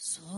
So